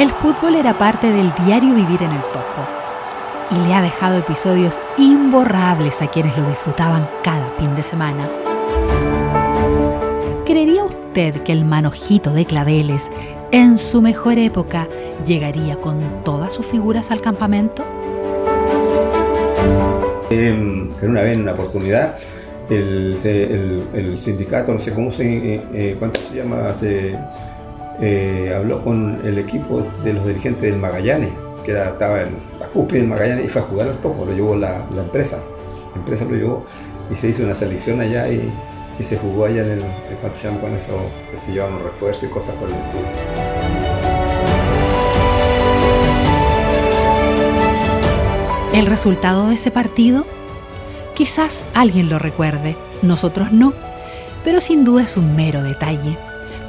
El fútbol era parte del diario vivir en el Tofo y le ha dejado episodios imborrables a quienes lo disfrutaban cada fin de semana. ¿Creería usted que el manojito de claveles, en su mejor época, llegaría con todas sus figuras al campamento? en una vez, en una oportunidad, el, sindicato, no sé cómo se, eh, eh, ¿cuánto se llama? Se, eh, habló con el equipo de los dirigentes del Magallanes, que era, estaba en la cúspide del Magallanes y fue a jugar al topo, lo llevó la, empresa. La empresa lo llevó y se hizo una selección allá y, se jugó allá en el, ¿cuánto se con eso? Se llevaban refuerzos y cosas por el estilo. El resultado de ese partido, quizás alguien lo recuerde, nosotros no, pero sin duda es un mero detalle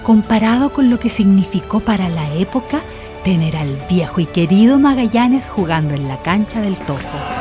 comparado con lo que significó para la época tener al viejo y querido Magallanes jugando en la cancha del Tofo.